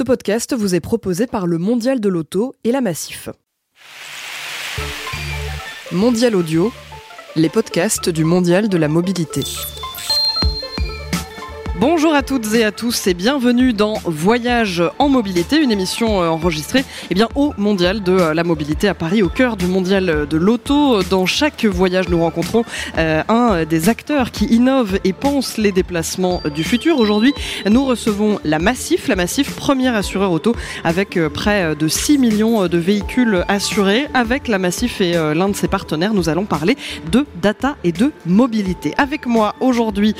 Ce podcast vous est proposé par le Mondial de l'Auto et la Massif. Mondial Audio, les podcasts du Mondial de la Mobilité. Bonjour à toutes et à tous et bienvenue dans Voyage en mobilité, une émission euh, enregistrée eh bien, au Mondial de euh, la mobilité à Paris, au cœur du Mondial de l'auto. Dans chaque voyage, nous rencontrons euh, un des acteurs qui innovent et pensent les déplacements du futur. Aujourd'hui, nous recevons la Massif, la Massif, première assureur auto avec près de 6 millions de véhicules assurés. Avec la Massif et l'un de ses partenaires, nous allons parler de data et de mobilité. Avec moi aujourd'hui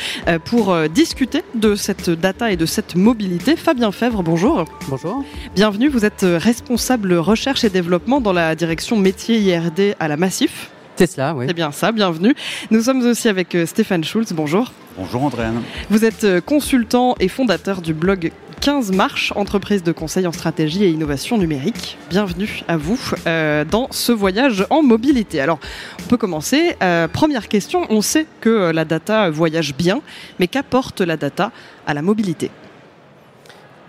pour discuter de cette data et de cette mobilité. Fabien Fèvre, bonjour. Bonjour. Bienvenue, vous êtes responsable recherche et développement dans la direction métier IRD à la Massif. C'est cela, oui. C'est bien ça, bienvenue. Nous sommes aussi avec euh, Stéphane Schulz, bonjour. Bonjour Andréane. Vous êtes euh, consultant et fondateur du blog 15 marches, entreprise de conseil en stratégie et innovation numérique. Bienvenue à vous euh, dans ce voyage en mobilité. Alors, on peut commencer. première question, on sait que la data voyage bien, mais qu'apporte la data à la mobilité?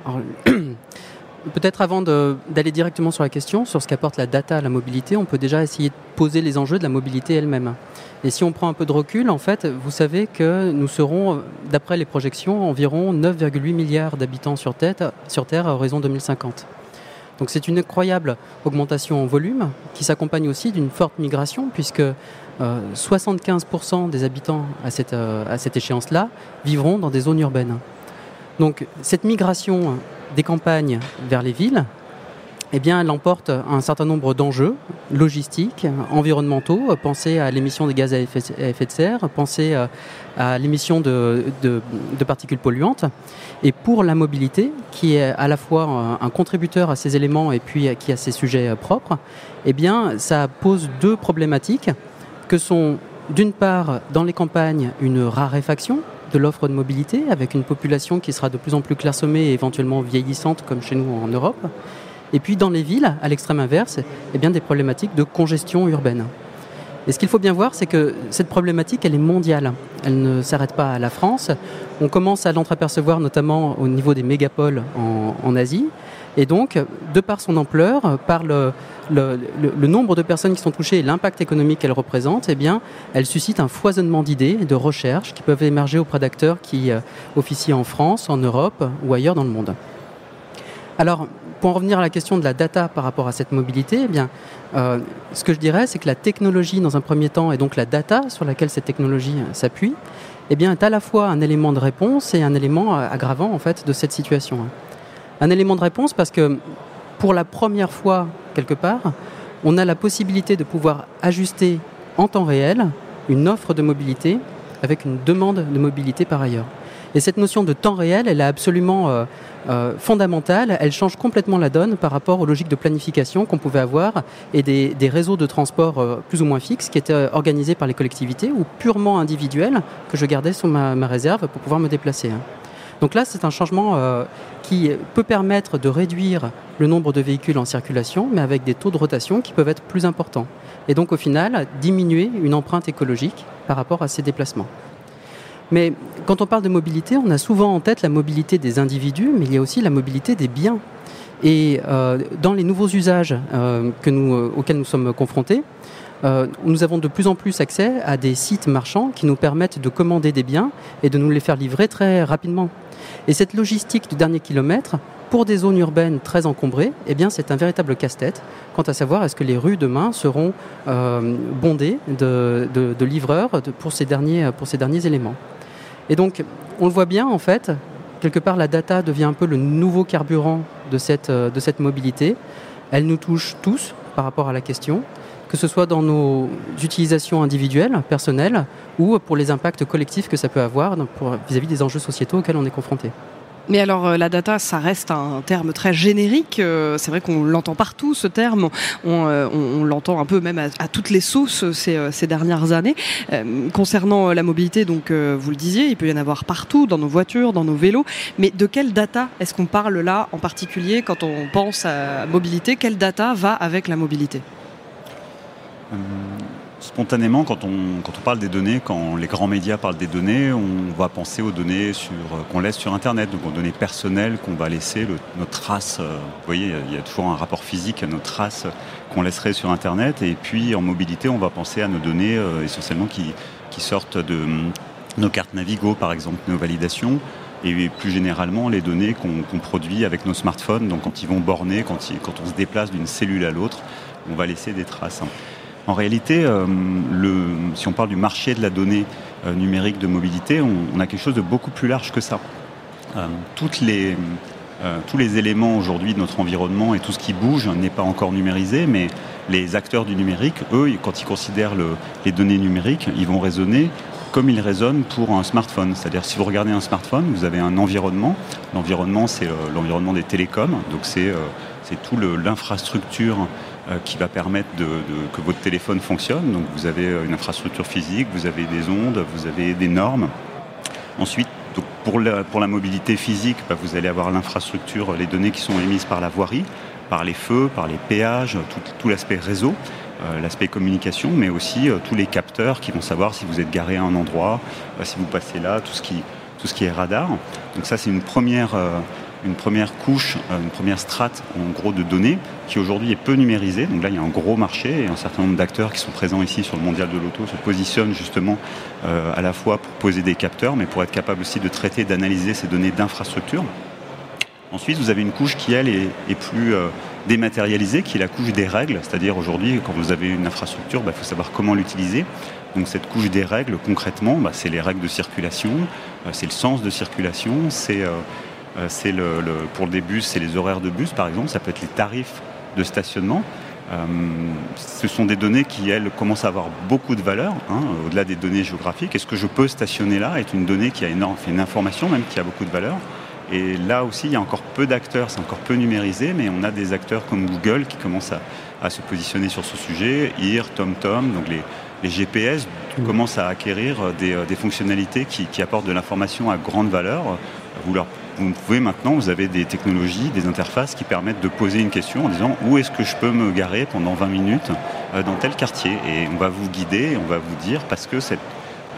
Peut-être avant d'aller directement sur la question, sur ce qu'apporte la data à la mobilité, on peut déjà essayer de poser les enjeux de la mobilité elle-même. Et si on prend un peu de recul, en fait, vous savez que nous serons, d'après les projections, environ 9,8 milliards d'habitants sur, sur Terre à horizon 2050. Donc c'est une incroyable augmentation en volume qui s'accompagne aussi d'une forte migration puisque 75% euh, des habitants à cette, euh, à cette échéance-là vivront dans des zones urbaines. Donc cette migration des campagnes vers les villes, eh bien, elle emporte un certain nombre d'enjeux logistiques, environnementaux. Pensez à l'émission des gaz à effet, de serre, pensez euh, à l'émission de, particules polluantes. Et pour la mobilité, qui est à la fois un contributeur à ces éléments et puis qui a ses sujets propres, eh bien, ça pose deux problématiques que sont d'une part dans les campagnes une raréfaction de l'offre de mobilité, avec une population qui sera de plus en plus clairsemée et éventuellement vieillissante, comme chez nous en Europe. Et puis dans les villes, à l'extrême inverse, eh bien, des problématiques de congestion urbaine. Et ce qu'il faut bien voir, c'est que cette problématique, elle est mondiale. Elle ne s'arrête pas à la France. On commence à l'entreapercevoir notamment au niveau des mégapoles en, Asie. Et donc, de par son ampleur, par le, le, nombre de personnes qui sont touchées et l'impact économique qu'elle représente, eh bien, elle suscite un foisonnement d'idées et de recherches qui peuvent émerger auprès d'acteurs qui euh, officient en France, en Europe ou ailleurs dans le monde. Alors, pour en revenir à la question de la data par rapport à cette mobilité, eh bien, euh, ce que je dirais, c'est que la technologie, dans un premier temps, et donc la data sur laquelle cette technologie euh, s'appuie, eh bien, est à la fois un élément de réponse et un élément aggravant en fait de cette situation. Un élément de réponse parce que pour la première fois, quelque part, on a la possibilité de pouvoir ajuster en temps réel une offre de mobilité avec une demande de mobilité par ailleurs. Et cette notion de temps réel, elle est absolument euh, euh, fondamentale. Elle change complètement la donne par rapport aux logiques de planification qu'on pouvait avoir et des, réseaux de transport euh, plus ou moins fixes qui étaient organisés par les collectivités ou purement individuels que je gardais sous ma, réserve pour pouvoir me déplacer. Hein. Donc là, c'est un changement euh, qui peut permettre de réduire le nombre de véhicules en circulation, mais avec des taux de rotation qui peuvent être plus importants. Et donc au final, diminuer une empreinte écologique par rapport à ces déplacements. Mais quand on parle de mobilité, on a souvent en tête la mobilité des individus, mais il y a aussi la mobilité des biens. Et euh, dans les nouveaux usages euh, nous, auxquels nous sommes confrontés, nous avons de plus en plus accès à des sites marchands qui nous permettent de commander des biens et de nous les faire livrer très rapidement. Et cette logistique du dernier kilomètre, pour des zones urbaines très encombrées, eh bien, c'est un véritable casse-tête quant à savoir est-ce que les rues demain seront euh, bondées de, livreurs pour ces derniers éléments? Et donc, on le voit bien, en fait, quelque part, la data devient un peu le nouveau carburant de cette, de cette mobilité. Elle nous touche tous par rapport à la question que ce soit dans nos utilisations individuelles, personnelles, ou pour les impacts collectifs que ça peut avoir vis-à-vis des enjeux sociétaux auxquels on est confronté. Mais alors euh, la data, ça reste un terme très générique. Euh, c'est vrai qu'on l'entend partout, ce terme. On, euh, l'entend un peu même à, toutes les sauces ces, dernières années. concernant la mobilité, donc vous le disiez, il peut y en avoir partout, dans nos voitures, dans nos vélos. Mais de quelle data est-ce qu'on parle là en particulier quand on pense à mobilité? Quelle data va avec la mobilité? Spontanément, quand on, quand on parle des données, quand les grands médias parlent des données, on va penser aux données sur, qu'on laisse sur Internet, donc aux données personnelles qu'on va laisser, nos traces. Euh, vous voyez, il y a toujours un rapport physique à nos traces qu'on laisserait sur Internet. Et puis en mobilité, on va penser à nos données euh, essentiellement qui, qui sortent de nos cartes Navigo, par exemple, nos validations, et plus généralement les données qu'on produit avec nos smartphones. Donc quand ils vont borner, quand, quand on se déplace d'une cellule à l'autre, on va laisser des traces. En réalité, euh, si on parle du marché de la donnée euh, numérique de mobilité, on, a quelque chose de beaucoup plus large que ça. Euh, tous les éléments aujourd'hui de notre environnement et tout ce qui bouge n'est pas encore numérisé, mais les acteurs du numérique, eux, quand ils considèrent le, les données numériques, ils vont raisonner comme ils raisonnent pour un smartphone. C'est-à-dire si vous regardez un smartphone, vous avez un environnement. L'environnement, c'est l'environnement des télécoms, donc c'est tout l'infrastructure euh, qui va permettre que votre téléphone fonctionne. Donc vous avez euh, une infrastructure physique, vous avez des ondes, vous avez des normes. Ensuite, pour, la, mobilité physique, bah, vous allez avoir l'infrastructure, les données qui sont émises par la voirie, par les feux, par les péages, tout, tout l'aspect réseau, euh, l'aspect communication, mais aussi tous les capteurs qui vont savoir si vous êtes garé à un endroit, si vous passez là, tout ce qui, tout ce qui est radar. Donc ça, c'est une première une première couche, euh, une première strate en gros de données qui aujourd'hui est peu numérisée. Donc là, il y a un gros marché et un certain nombre d'acteurs qui sont présents ici sur le mondial de l'auto se positionnent justement euh, à la fois pour poser des capteurs, mais pour être capable aussi de traiter, d'analyser ces données d'infrastructure. Ensuite, vous avez une couche qui, elle, est, plus euh, dématérialisée, qui est la couche des règles. C'est-à-dire aujourd'hui, quand vous avez une infrastructure, il bah, faut savoir comment l'utiliser. Donc cette couche des règles, concrètement, bah, c'est les règles de circulation, c'est le sens de circulation, c'est euh, c'est le, pour des bus, c'est les horaires de bus par exemple, ça peut être les tarifs de stationnement. Euh, ce sont des données qui, elles, commencent à avoir beaucoup de valeur, hein, au-delà des données géographiques. Est-ce que je peux stationner là est une donnée qui a énorme, une information même qui a beaucoup de valeur. Et là aussi, il y a encore peu d'acteurs, c'est encore peu numérisé, mais on a des acteurs comme Google qui commencent à, se positionner sur ce sujet. IR, TomTom, donc les, GPS mmh. commencent à acquérir des, euh, fonctionnalités qui, qui, apportent de l'information à grande valeur. Vous pouvez maintenant, vous avez des technologies, des interfaces qui permettent de poser une question en disant où est-ce que je peux me garer pendant 20 minutes euh, dans tel quartier? Et on va vous guider, on va vous dire parce que cette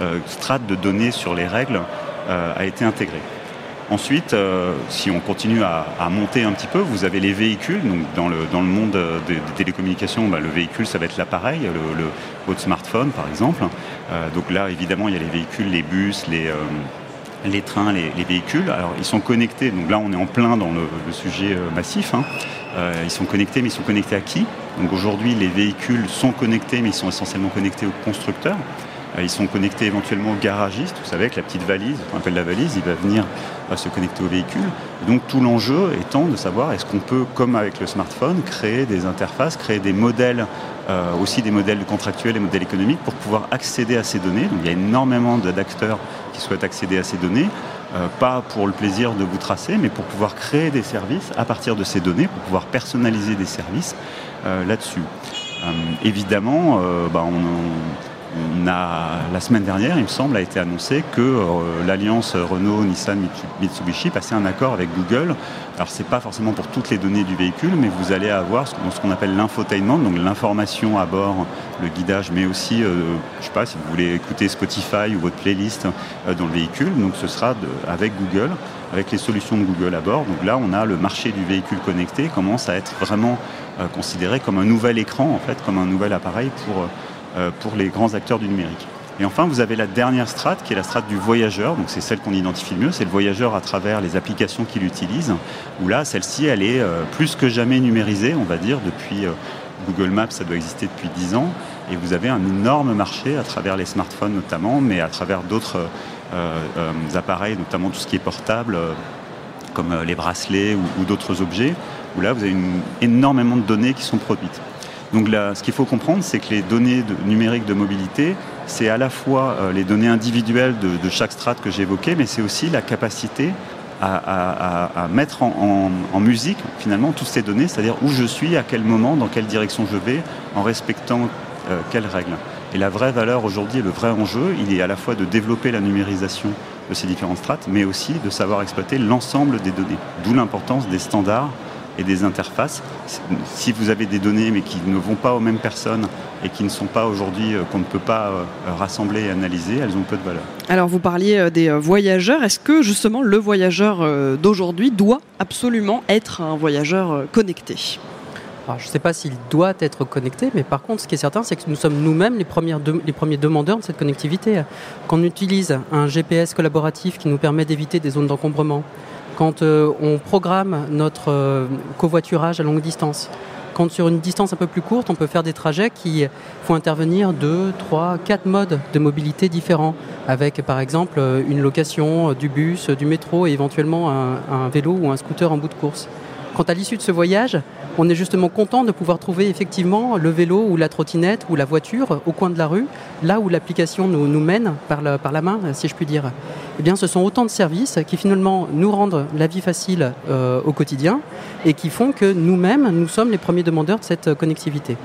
euh, strate de données sur les règles euh, a été intégrée. Ensuite, si on continue à, monter un petit peu, vous avez les véhicules. Donc dans, le, monde des, télécommunications, bah, le véhicule, ça va être l'appareil, votre smartphone par exemple. donc là, évidemment, il y a les véhicules, les bus, les les trains, les, véhicules. Alors ils sont connectés, donc là on est en plein dans le, sujet euh, massif. Hein. Euh, ils sont connectés, mais ils sont connectés à qui? Donc aujourd'hui les véhicules sont connectés, mais ils sont essentiellement connectés aux constructeurs. Euh, ils sont connectés éventuellement aux garagistes, vous savez, avec la petite valise, qu'on appelle la valise, il va venir se connecter au véhicule. donc tout l'enjeu étant de savoir est-ce qu'on peut, comme avec le smartphone, créer des interfaces, créer des modèles, aussi des modèles contractuels et modèles économiques pour pouvoir accéder à ces données. Donc il y a énormément d'acteurs qui souhaitent accéder à ces données, euh, pas pour le plaisir de vous tracer, mais pour pouvoir créer des services à partir de ces données, pour pouvoir personnaliser des services euh, là-dessus. Euh, évidemment, bah, on la semaine dernière, il me semble, a été annoncé que euh, l'alliance Renault, Nissan, Mitsubishi passait un accord avec Google. Alors c'est pas forcément pour toutes les données du véhicule, mais vous allez avoir ce, qu'on appelle l'infotainment, donc l'information à bord, le guidage, mais aussi, euh, je sais pas, si vous voulez écouter Spotify ou votre playlist euh, dans le véhicule, donc ce sera avec Google, avec les solutions de Google à bord. Donc là, on a le marché du véhicule connecté commence à être vraiment considéré comme un nouvel écran, en fait, comme un nouvel appareil pour pour les grands acteurs du numérique. Et enfin, vous avez la dernière strate, qui est la strate du voyageur. Donc, c'est celle qu'on identifie le mieux. C'est le voyageur à travers les applications qu'il utilise. Où là, celle-ci, elle est euh, plus que jamais numérisée, on va dire, depuis euh, Google Maps, ça doit exister depuis 10 ans. Et vous avez un énorme marché à travers les smartphones notamment, mais à travers d'autres appareils, notamment tout ce qui est portable, comme les bracelets ou, d'autres objets, où là, vous avez énormément de données qui sont produites. Donc ce qu'il faut comprendre, c'est que les données numériques de mobilité, c'est à la fois euh, les données individuelles de, chaque strate que j'ai évoqué, mais c'est aussi la capacité à, mettre en, musique finalement toutes ces données, c'est-à-dire où je suis, à quel moment, dans quelle direction je vais, en respectant euh, quelles règles. Et la vraie valeur aujourd'hui, le vrai enjeu, il est à la fois de développer la numérisation de ces différentes strates, mais aussi de savoir exploiter l'ensemble des données. D'où l'importance des standards et des interfaces. Si vous avez des données mais qui ne vont pas aux mêmes personnes et qui ne sont pas aujourd'hui, qu'on ne peut pas rassembler et analyser, elles ont peu de valeur. Alors vous parliez des voyageurs. Est-ce que justement le voyageur d'aujourd'hui doit absolument être un voyageur connecté? Je ne sais pas s'il doit être connecté, mais par contre, ce qui est certain, c'est que nous sommes nous-mêmes les, les premiers demandeurs de cette connectivité. Quand on utilise un GPS collaboratif qui nous permet d'éviter des zones d'encombrement, quand euh, on programme notre euh, covoiturage à longue distance, quand sur une distance un peu plus courte, on peut faire des trajets qui font intervenir deux, trois, quatre modes de mobilité différents, avec par exemple une location du bus, du métro et éventuellement un vélo ou un scooter en bout de course. Quand à l'issue de ce voyage, on est justement content de pouvoir trouver effectivement le vélo ou la trottinette ou la voiture au coin de la rue, là où l'application nous, mène par la, main, si je puis dire. Eh bien, ce sont autant de services qui finalement nous rendent la vie facile euh, au quotidien et qui font que nous-mêmes, nous sommes les premiers demandeurs de cette connectivité.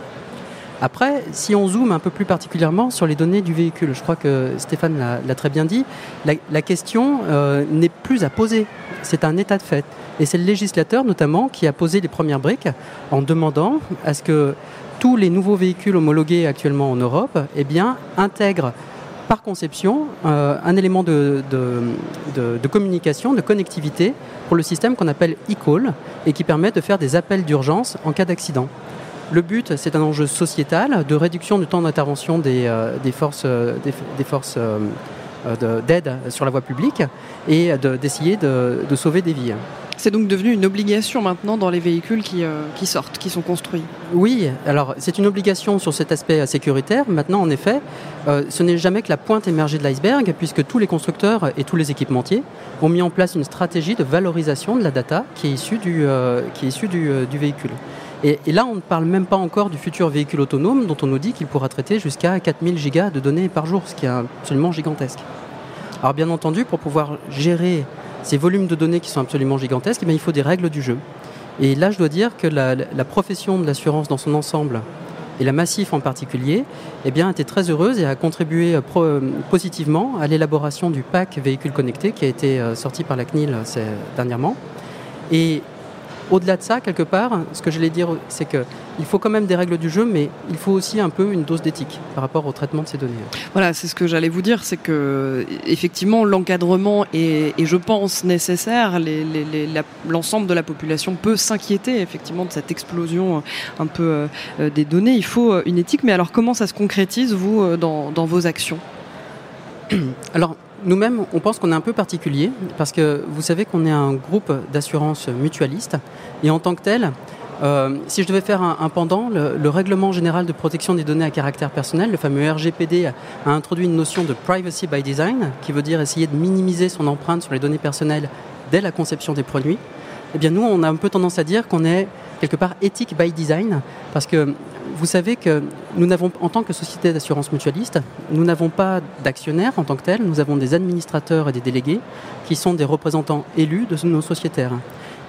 Après, si on zoome un peu plus particulièrement sur les données du véhicule, je crois que Stéphane l'a très bien dit, la, question euh, n'est plus à poser, c'est un état de fait. Et c'est le législateur notamment qui a posé les premières briques en demandant à ce que tous les nouveaux véhicules homologués actuellement en Europe eh bien, intègrent par conception euh, un élément de, de, communication, de connectivité pour le système qu'on appelle e-call et qui permet de faire des appels d'urgence en cas d'accident. Le but, c'est un enjeu sociétal de réduction du temps d'intervention des, euh, forces, des, forces euh, d'aide sur la voie publique et d'essayer de sauver des vies. C'est donc devenu une obligation maintenant dans les véhicules qui, euh, qui sortent, qui sont construits. Oui, alors c'est une obligation sur cet aspect sécuritaire. Maintenant, en effet, euh, ce n'est jamais que la pointe émergée de l'iceberg, puisque tous les constructeurs et tous les équipementiers ont mis en place une stratégie de valorisation de la data qui est issue du, euh, qui est issue du, du véhicule. Et, là, on ne parle même pas encore du futur véhicule autonome dont on nous dit qu'il pourra traiter jusqu'à 4000 gigas de données par jour, ce qui est absolument gigantesque. Alors bien entendu, pour pouvoir gérer ces volumes de données qui sont absolument gigantesques, eh il faut des règles du jeu. Et là, je dois dire que la, profession de l'assurance dans son ensemble, et la Massif en particulier, eh bien, était très heureuse et a contribué euh, euh, positivement à l'élaboration du pack véhicule connecté qui a été euh, sorti par la CNIL dernièrement. Et au-delà de ça, quelque part, ce que je voulais dire, c'est qu'il faut quand même des règles du jeu, mais il faut aussi un peu une dose d'éthique par rapport au traitement de ces données. Voilà, c'est ce que j'allais vous dire, c'est que effectivement l'encadrement est, je pense, nécessaire. L'ensemble de la population peut s'inquiéter effectivement de cette explosion un peu euh, des données. Il faut euh, une éthique, mais alors comment ça se concrétise vous euh, dans, dans vos actions? Alors nous-mêmes, on pense qu'on est un peu particulier parce que vous savez qu'on est un groupe d'assurance mutualiste et en tant que tel, euh, si je devais faire un, pendant, le, règlement général de protection des données à caractère personnel, le fameux RGPD, a introduit une notion de privacy by design, qui veut dire essayer de minimiser son empreinte sur les données personnelles dès la conception des produits. Eh bien, nous, on a un peu tendance à dire qu'on est quelque part éthique by design, parce que vous savez que nous n'avons, en tant que société d'assurance mutualiste, nous n'avons pas d'actionnaires en tant que tels, nous avons des administrateurs et des délégués qui sont des représentants élus de nos sociétaires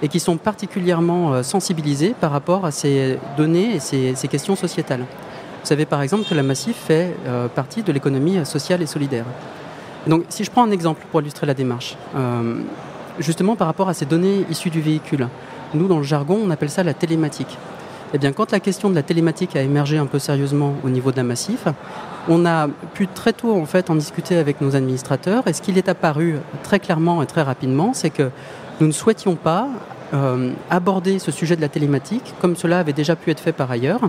et qui sont particulièrement euh, sensibilisés par rapport à ces données et ces, questions sociétales. Vous savez par exemple que la Massif fait euh, partie de l'économie sociale et solidaire. Donc si je prends un exemple pour illustrer la démarche, euh, justement par rapport à ces données issues du véhicule, nous dans le jargon on appelle ça la télématique. Eh bien, quand la question de la télématique a émergé un peu sérieusement au niveau la Massif, on a pu très tôt en fait en discuter avec nos administrateurs. Et ce qu'il est apparu très clairement et très rapidement, c'est que nous ne souhaitions pas euh, aborder ce sujet de la télématique comme cela avait déjà pu être fait par ailleurs.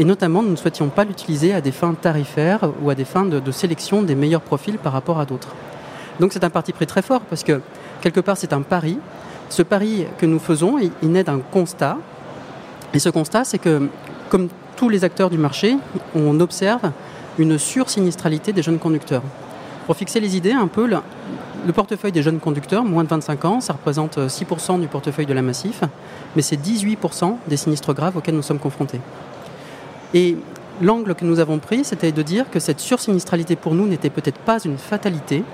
Et notamment, nous ne souhaitions pas l'utiliser à des fins tarifaires ou à des fins de, sélection des meilleurs profils par rapport à d'autres. Donc c'est un parti pris très fort parce que quelque part c'est un pari. Ce pari que nous faisons, il naît d'un constat et ce constat, c'est que, comme tous les acteurs du marché, on observe une sursinistralité des jeunes conducteurs. Pour fixer les idées un peu, le, portefeuille des jeunes conducteurs, moins de 25 ans, ça représente 6% du portefeuille de la Massif, mais c'est 18% des sinistres graves auxquels nous sommes confrontés. Et l'angle que nous avons pris, c'était de dire que cette sursinistralité pour nous n'était peut-être pas une fatalité,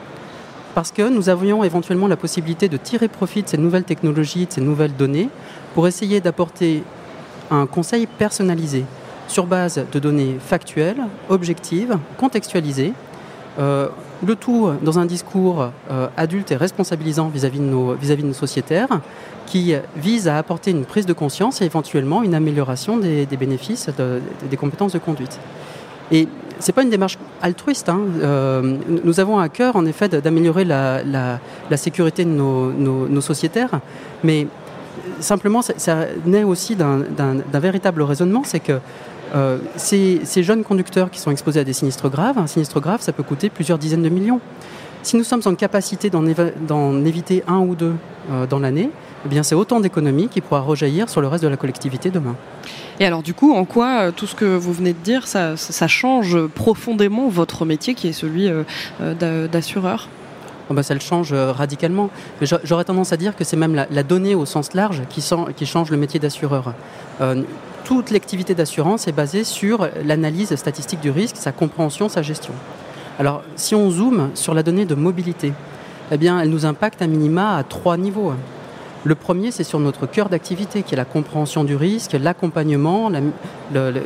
parce que nous avions éventuellement la possibilité de tirer profit de ces nouvelles technologies, de ces nouvelles données, pour essayer d'apporter un conseil personnalisé sur base de données factuelles, objectives, contextualisées, euh, le tout dans un discours adulte et responsabilisant vis-à-vis de, nos, vis -vis de nos sociétaires, qui vise à apporter une prise de conscience et éventuellement une amélioration des, bénéfices des compétences de conduite. Et ce n'est pas une démarche altruiste. Hein. Euh, nous avons à cœur, en effet, d'améliorer la, sécurité de nos, sociétaires, mais simplement, ça, naît aussi d'un véritable raisonnement, c'est que euh, ces, jeunes conducteurs qui sont exposés à des sinistres graves, un sinistre grave, ça peut coûter plusieurs dizaines de millions. Si nous sommes en capacité d'en éviter un ou deux euh, dans l'année, eh c'est autant d'économies qui pourra rejaillir sur le reste de la collectivité demain. Et alors du coup, en quoi euh, tout ce que vous venez de dire, ça, change profondément votre métier qui est celui d'assureur? Oh, bah, ça le change radicalement. Mais j'aurais tendance à dire que c'est même la, donnée au sens large qui, change le métier d'assureur. toute l'activité d'assurance est basée sur l'analyse statistique du risque, sa compréhension, sa gestion. Alors, si on zoome sur la donnée de mobilité, eh bien, elle nous impacte à minima à trois niveaux. Le premier, c'est sur notre cœur d'activité, qui est la compréhension du risque, l'accompagnement,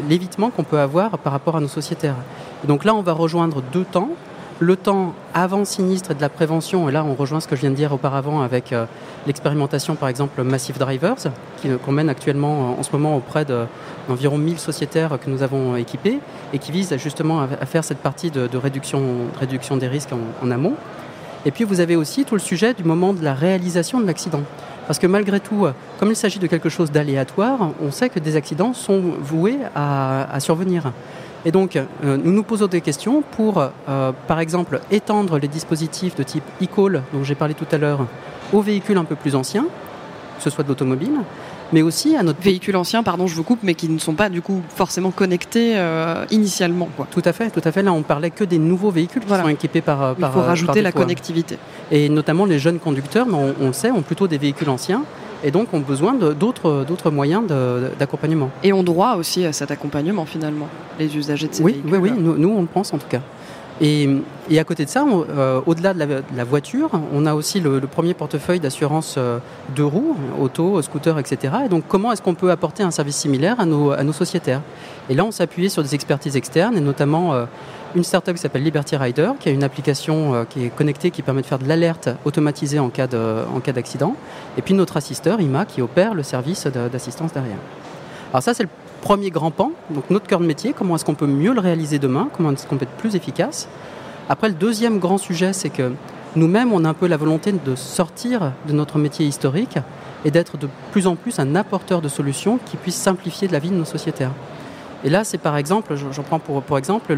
l'évitement qu'on peut avoir par rapport à nos sociétaires. donc là, on va rejoindre deux temps. Le temps avant sinistre et de la prévention, et là on rejoint ce que je viens de dire auparavant avec euh, l'expérimentation par exemple Massive Drivers, qu'on mène actuellement en ce moment auprès d'environ 1000 sociétaires que nous avons équipés et qui vise justement à, faire cette partie de, réduction, des risques en amont. Et puis vous avez aussi tout le sujet du moment de la réalisation de l'accident. Parce que malgré tout, comme il s'agit de quelque chose d'aléatoire, on sait que des accidents sont voués à, survenir. Et donc, euh, nous nous posons des questions pour, euh, par exemple, étendre les dispositifs de type e-call, dont j'ai parlé tout à l'heure, aux véhicules un peu plus anciens, que ce soit de l'automobile, mais aussi à notre véhicule ancien, pardon, je vous coupe, mais qui ne sont pas du coup forcément connectés euh, initialement. Quoi. Tout à fait, tout à fait. Là, on parlait que des nouveaux véhicules qui sont équipés par. Euh, Il faut rajouter la connectivité. Et notamment les jeunes conducteurs, on, on, le sait, ont plutôt des véhicules anciens et donc ont besoin d'autres moyens d'accompagnement. Et ont droit aussi à cet accompagnement finalement, les usagers de ces oui, véhicules. Oui, oui, nous, nous, on le pense en tout cas. Et, à côté de ça, euh, au-delà de, la voiture, on a aussi le, premier portefeuille d'assurance euh, de roues, auto, scooter, etc. Et donc, comment est-ce qu'on peut apporter un service similaire à nos, sociétaires? Et là, on appuyé sur des expertises externes, et notamment euh, une startup qui s'appelle Liberty Rider, qui a une application qui est connectée, qui permet de faire de l'alerte automatisée en cas d'accident. Et puis notre assisteur, IMA, qui opère le service d'assistance derrière. Alors ça, c'est le premier grand pan, donc notre cœur de métier, comment est-ce qu'on peut mieux le réaliser demain, comment est-ce qu'on peut être plus efficace? Après, le deuxième grand sujet, c'est que nous-mêmes, on a un peu la volonté de sortir de notre métier historique et d'être de plus en plus un apporteur de solutions qui puissent simplifier la vie de nos sociétaires. Et là, c'est par exemple, j'en prends pour, pour exemple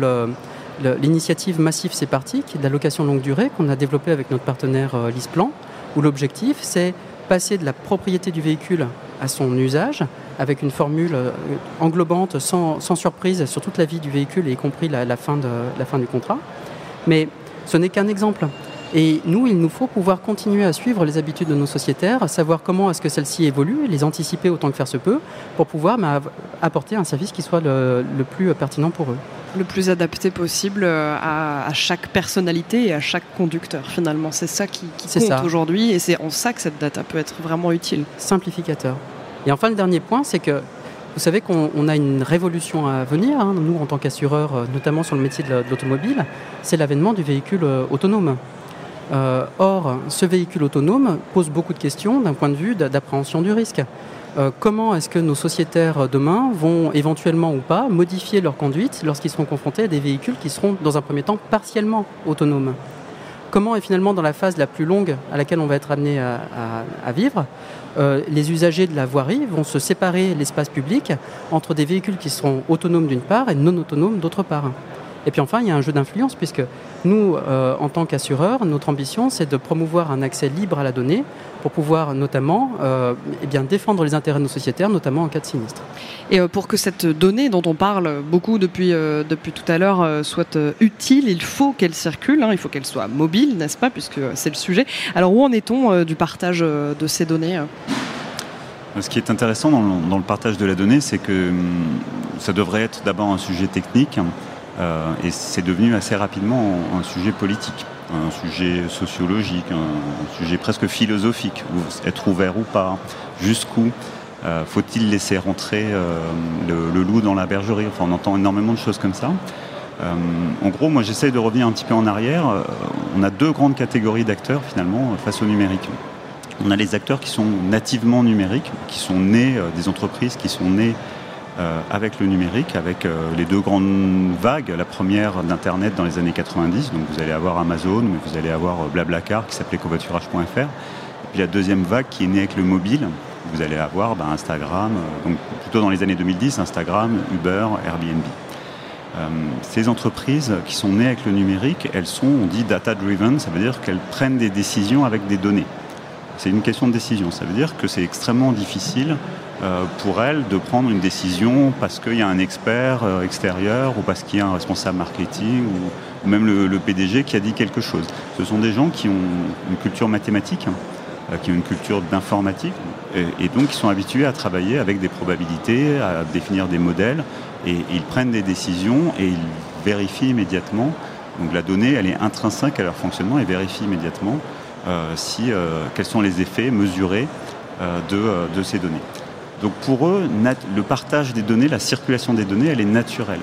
l'initiative Massif C'est Parti, qui est de la location longue durée, qu'on a développée avec notre partenaire euh, Lisplan, où l'objectif, c'est passer de la propriété du véhicule à son usage, avec une formule euh, englobante, sans, surprise, sur toute la vie du véhicule, y compris la, fin, du contrat. Mais ce n'est qu'un exemple. Et nous, il nous faut pouvoir continuer à suivre les habitudes de nos sociétaires, savoir comment est-ce que celles-ci évoluent, les anticiper autant que faire se peut, pour pouvoir bah, apporter un service qui soit le, plus pertinent pour eux. Le plus adapté possible euh, à, chaque personnalité et à chaque conducteur, finalement. C'est ça qui, qui compte aujourd'hui, et c'est en ça que cette data peut être vraiment utile. Simplificateur. Et enfin, le dernier point, c'est que vous savez qu'on a une révolution à venir, hein, nous en tant qu'assureurs, euh, notamment sur le métier de l'automobile, c'est l'avènement du véhicule euh, autonome. Euh, or, ce véhicule autonome pose beaucoup de questions d'un point de vue d'appréhension du risque. Comment est-ce que nos sociétaires demain vont éventuellement ou pas modifier leur conduite lorsqu'ils seront confrontés à des véhicules qui seront dans un premier temps partiellement autonomes? Comment est finalement dans la phase la plus longue à laquelle on va être amené à vivre, euh, les usagers de la voirie vont se séparer l'espace public entre des véhicules qui seront autonomes d'une part et non autonomes d'autre part? Et puis enfin, il y a un jeu d'influence puisque nous, euh, en tant qu'assureurs, notre ambition, c'est de promouvoir un accès libre à la donnée pour pouvoir notamment euh, eh bien, défendre les intérêts de nos sociétaires, notamment en cas de sinistre. Et euh, pour que cette donnée dont on parle beaucoup depuis, depuis tout à l'heure soit utile, il faut qu'elle circule, hein, il faut qu'elle soit mobile, n'est-ce pas, puisque c'est le sujet. Alors où en est-on du partage de ces données ce qui est intéressant dans le, dans le partage de la donnée, c'est que hum, ça devrait être d'abord un sujet technique, euh, et c'est devenu assez rapidement un sujet politique, un sujet sociologique, un, sujet presque philosophique. Être ouvert ou pas, jusqu'où euh, faut-il laisser rentrer euh, le, loup dans la bergerie? Enfin, on entend énormément de choses comme ça. en gros, moi j'essaye de revenir un petit peu en arrière. on a deux grandes catégories d'acteurs finalement face au numérique. On a les acteurs qui sont nativement numériques, qui sont nés, des entreprises qui sont nées euh, avec le numérique, avec euh, les deux grandes vagues. La première d'Internet dans les années 90, donc vous allez avoir Amazon, mais vous allez avoir euh, Blablacar qui s'appelait covoiturage.fr. Puis la deuxième vague qui est née avec le mobile, vous allez avoir ben, Instagram, donc plutôt dans les années 2010, Instagram, Uber, Airbnb. ces entreprises qui sont nées avec le numérique, elles sont, on dit data-driven, ça veut dire qu'elles prennent des décisions avec des données. C'est une question de décision, ça veut dire que c'est extrêmement difficile pour elle de prendre une décision parce qu'il y a un expert euh, extérieur ou parce qu'il y a un responsable marketing ou, même le, PDG qui a dit quelque chose. Ce sont des gens qui ont une culture mathématique, hein, euh, qui ont une culture d'informatique et, donc qui sont habitués à travailler avec des probabilités, à définir des modèles et, ils prennent des décisions et ils vérifient immédiatement. Donc la donnée, elle est intrinsèque à leur fonctionnement et vérifie immédiatement si, quels sont les effets mesurés de ces données. Donc pour eux, le partage des données, la circulation des données, elle est naturelle.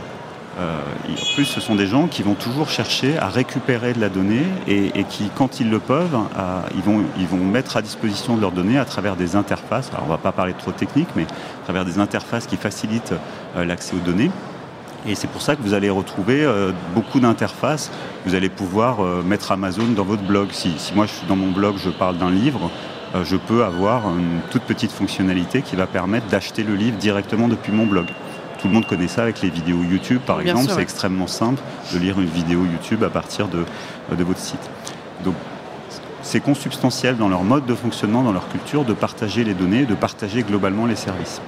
Euh, en plus, ce sont des gens qui vont toujours chercher à récupérer de la donnée et, qui, quand ils le peuvent, ils, vont, ils vont mettre à disposition de leurs données à travers des interfaces. Alors, on ne va pas parler trop technique, mais à travers des interfaces qui facilitent euh, l'accès aux données. Et c'est pour ça que vous allez retrouver euh, beaucoup d'interfaces. Vous allez pouvoir mettre Amazon dans votre blog. Si, moi, je suis dans mon blog, je parle d'un livre, euh, je peux avoir une toute petite fonctionnalité qui va permettre d'acheter le livre directement depuis mon blog. Tout le monde connaît ça avec les vidéos YouTube, par exemple. C'est extrêmement simple de lire une vidéo YouTube à partir de, de votre site. Donc, c'est consubstantiel dans leur mode de fonctionnement, dans leur culture, de partager les données, de partager globalement les services.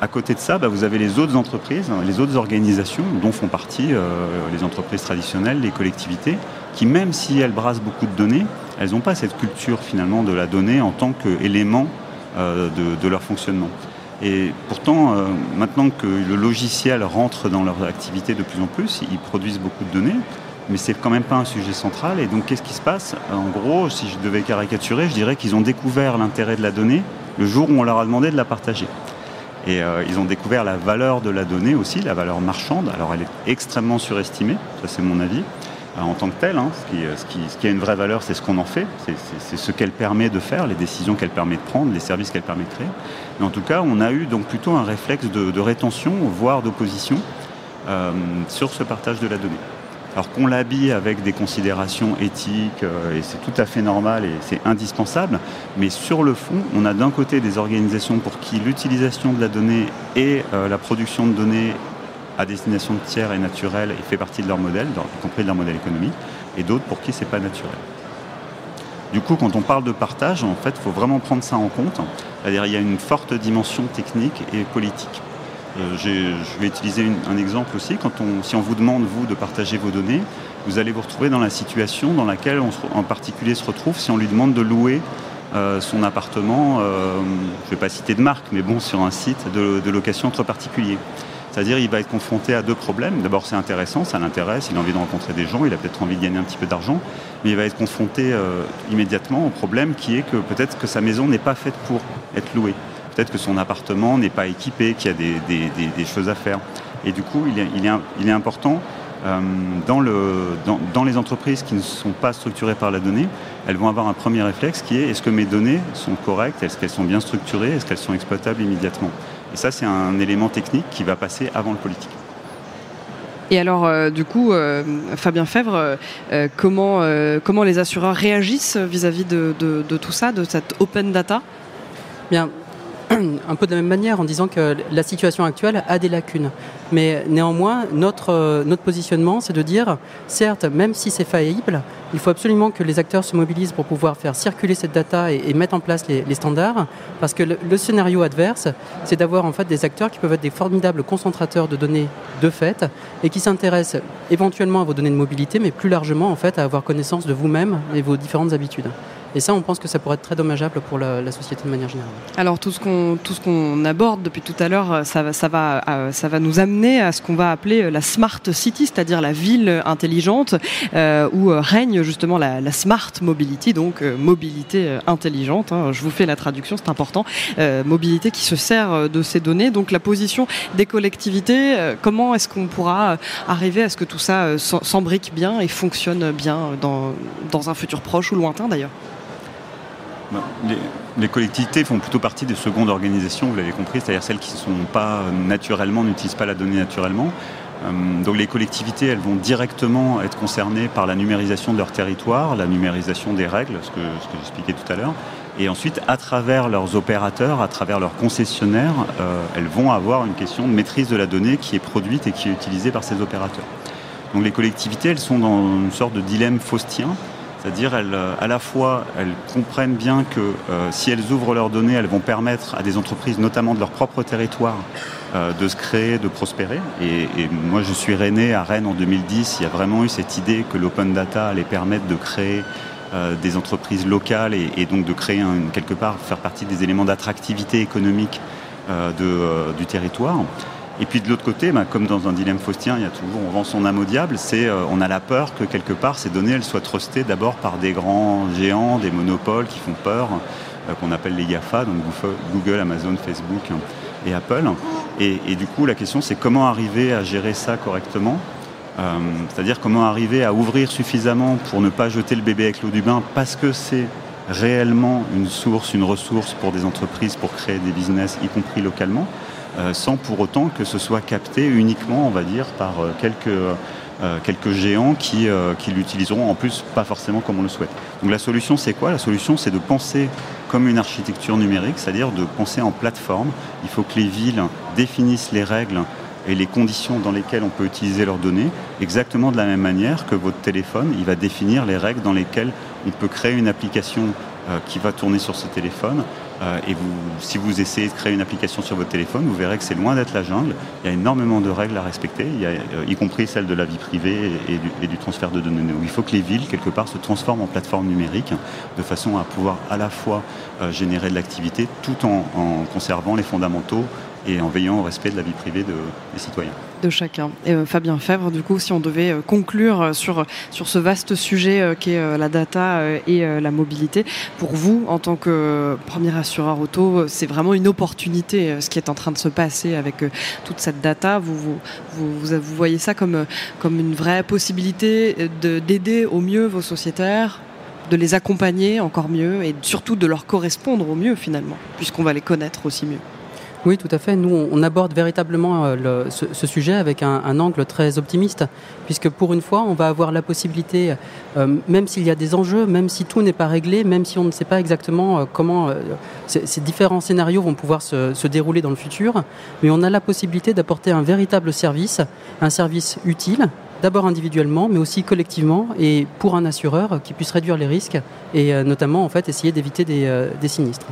À côté de ça, bah, vous avez les autres entreprises, hein, les autres organisations dont font partie euh, les entreprises traditionnelles, les collectivités, qui même si elles brassent beaucoup de données, elles n'ont pas cette culture finalement de la donnée en tant qu'élément euh, de, leur fonctionnement. Et pourtant, euh, maintenant que le logiciel rentre dans leur activité de plus en plus, ils produisent beaucoup de données, mais c'est quand même pas un sujet central. Et donc, qu'est-ce qui se passe? En gros, si je devais caricaturer, je dirais qu'ils ont découvert l'intérêt de la donnée le jour où on leur a demandé de la partager. Et euh, ils ont découvert la valeur de la donnée aussi, la valeur marchande. Alors, elle est extrêmement surestimée, ça c'est mon avis. Euh, en tant que telle. Hein. Ce, qui, a une vraie valeur, c'est ce qu'on en fait, c'est ce qu'elle permet de faire, les décisions qu'elle permet de prendre, les services qu'elle permet de créer. Mais en tout cas, on a eu donc plutôt un réflexe de, rétention, voire d'opposition, euh, sur ce partage de la donnée. Alors qu'on l'habille avec des considérations éthiques, euh, et c'est tout à fait normal et c'est indispensable, mais sur le fond, on a d'un côté des organisations pour qui l'utilisation de la donnée et la production de données à destination de tiers et naturel et fait partie de leur modèle, y compris de leur modèle économique, et d'autres pour qui c'est pas naturel. Du coup, quand on parle de partage, en fait, il faut vraiment prendre ça en compte. C'est-à-dire, il y a une forte dimension technique et politique. Euh, je vais utiliser un exemple aussi. Quand on, si on vous demande, vous, de partager vos données, vous allez vous retrouver dans la situation dans laquelle on en particulier se retrouve si on lui demande de louer euh, son appartement, euh, je ne vais pas citer de marque, mais bon, sur un site de, de location entre particuliers. C'est-à-dire il va être confronté à deux problèmes. D'abord c'est intéressant, ça l'intéresse, il a envie de rencontrer des gens, il a peut-être envie de gagner un petit peu d'argent, mais il va être confronté euh, immédiatement au problème qui est que peut-être que sa maison n'est pas faite pour être louée. Peut-être que son appartement n'est pas équipé, qu'il y a des, choses à faire. Et du coup, il est, important euh, dans, dans, les entreprises qui ne sont pas structurées par la donnée, elles vont avoir un premier réflexe qui est est-ce que mes données sont correctes, est-ce qu'elles sont bien structurées, est-ce qu'elles sont exploitables immédiatement? Et ça, c'est un élément technique qui va passer avant le politique. Et alors, euh, du coup, euh, Fabien Fèvre, euh, comment, les assureurs réagissent vis-à-vis de, tout ça, de cette open data? un peu de la même manière en disant que la situation actuelle a des lacunes. Mais néanmoins, notre, euh, notre positionnement, c'est de dire, certes, même si c'est faillible, il faut absolument que les acteurs se mobilisent pour pouvoir faire circuler cette data et, mettre en place les, standards, parce que le, scénario adverse, c'est d'avoir en fait des acteurs qui peuvent être des formidables concentrateurs de données de fait et qui s'intéressent éventuellement à vos données de mobilité, mais plus largement en fait à avoir connaissance de vous-même et vos différentes habitudes. Et ça, on pense que ça pourrait être très dommageable pour la, société de manière générale. Alors tout ce qu'on aborde depuis tout à l'heure, ça va euh, nous amener à ce qu'on va appeler la smart city, c'est-à-dire la ville intelligente euh, où règne justement la, smart mobility, donc euh, mobilité intelligente. Hein. Je vous fais la traduction, c'est important. mobilité qui se sert de ces données. Donc la position des collectivités. comment est-ce qu'on pourra arriver à ce que tout ça s'embrique bien et fonctionne bien dans un futur proche ou lointain d'ailleurs? Bah, les, collectivités font plutôt partie des secondes organisations, vous l'avez compris, c'est-à-dire celles qui ne sont pas naturellement, n'utilisent pas la donnée naturellement. Euh, donc les collectivités, elles vont directement être concernées par la numérisation de leur territoire, la numérisation des règles, ce que, j'expliquais tout à l'heure. Et ensuite, à travers leurs opérateurs, à travers leurs concessionnaires, euh, elles vont avoir une question de maîtrise de la donnée qui est produite et qui est utilisée par ces opérateurs. Donc les collectivités, elles sont dans une sorte de dilemme faustien c'est-à-dire, euh, à la fois, elles comprennent bien que euh, si elles ouvrent leurs données, elles vont permettre à des entreprises, notamment de leur propre territoire, euh, de se créer, de prospérer. Et, moi, je suis René à Rennes en 2010. Il y a vraiment eu cette idée que l'open data allait permettre de créer des entreprises locales et, donc de créer quelque part, faire partie des éléments d'attractivité économique du territoire. Et puis de l'autre côté, bah, comme dans un dilemme faustien, il y a toujours, on vend son âme au diable, c'est euh, on a la peur que quelque part ces données elles soient trustées d'abord par des grands géants, des monopoles qui font peur, euh, qu'on appelle les GAFA, donc Google, Amazon, Facebook et Apple. Et, du coup, la question c'est comment arriver à gérer ça correctement? Euh, c'est-à-dire comment arriver à ouvrir suffisamment pour ne pas jeter le bébé avec l'eau du bain parce que c'est réellement une source, une ressource pour des entreprises pour créer des business, y compris localement? Euh, sans pour autant que ce soit capté uniquement, on va dire, par euh, quelques, euh, quelques géants qui, qui l'utiliseront en plus pas forcément comme on le souhaite. Donc la solution c'est quoi? La solution c'est de penser comme une architecture numérique, c'est-à-dire de penser en plateforme. Il faut que les villes définissent les règles et les conditions dans lesquelles on peut utiliser leurs données, exactement de la même manière que votre téléphone, il va définir les règles dans lesquelles on peut créer une application qui va tourner sur ce téléphone, euh, et vous, si vous essayez de créer une application sur votre téléphone, vous verrez que c'est loin d'être la jungle. Il y a énormément de règles à respecter, euh, y compris celles de la vie privée et, du, transfert de données. il faut que les villes, quelque part, se transforment en plateforme numérique de façon à pouvoir à la fois euh, générer de l'activité tout en conservant les fondamentaux et en veillant au respect de la vie privée des citoyens. Chacun. Euh, Fabien Fèvre, du coup, si on devait euh, conclure euh, sur, sur ce vaste sujet qui est la data et la mobilité, pour vous, en tant que premier assureur auto, c'est vraiment une opportunité ce qui est en train de se passer avec toute cette data. Vous, vous, vous, vous voyez ça comme, comme une vraie possibilité d'aider au mieux vos sociétaires de les accompagner encore mieux et surtout de leur correspondre au mieux finalement, puisqu'on va les connaître aussi mieux. Oui, tout à fait. Nous, on aborde véritablement euh, ce, sujet avec un, angle très optimiste, puisque pour une fois, on va avoir la possibilité, euh, même s'il y a des enjeux, même si tout n'est pas réglé, même si on ne sait pas exactement euh, comment ces différents scénarios vont pouvoir se, dérouler dans le futur, mais on a la possibilité d'apporter un véritable service, un service utile, d'abord individuellement, mais aussi collectivement, et pour un assureur qui puisse réduire les risques et notamment en fait essayer d'éviter des sinistres.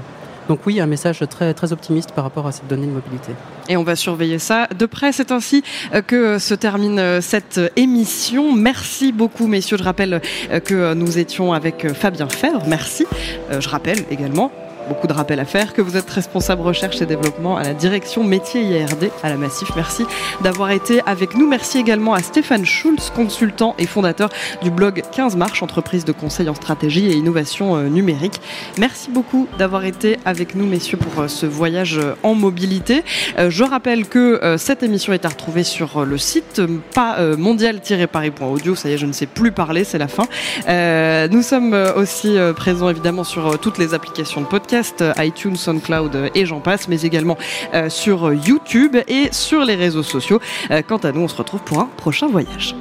Donc oui, un message très, très optimiste par rapport à cette donnée de mobilité. Et on va surveiller ça de près. C'est ainsi euh, que se termine euh, cette émission. Merci beaucoup, messieurs. Je rappelle euh, que nous étions avec Fabien Fèvre. Merci. Je rappelle également beaucoup de rappels à faire, que vous êtes responsable recherche et développement à la direction métier IRD à la Massif. Merci d'avoir été avec nous. Merci également à Stéphane Schulz, consultant et fondateur du blog 15 marches, entreprise de conseil en stratégie et innovation euh, numérique. Merci beaucoup d'avoir été avec nous, messieurs, pour euh, ce voyage euh, en mobilité. Je rappelle que cette émission est à retrouver sur le site pas mondial-paris.audio. Ça y est, je ne sais plus parler, c'est la fin. Nous sommes aussi présents évidemment sur toutes les applications de podcast euh, iTunes, SoundCloud euh, et j'en passe, mais également euh, sur YouTube et sur les réseaux sociaux. Quant à nous, on se retrouve pour un prochain voyage.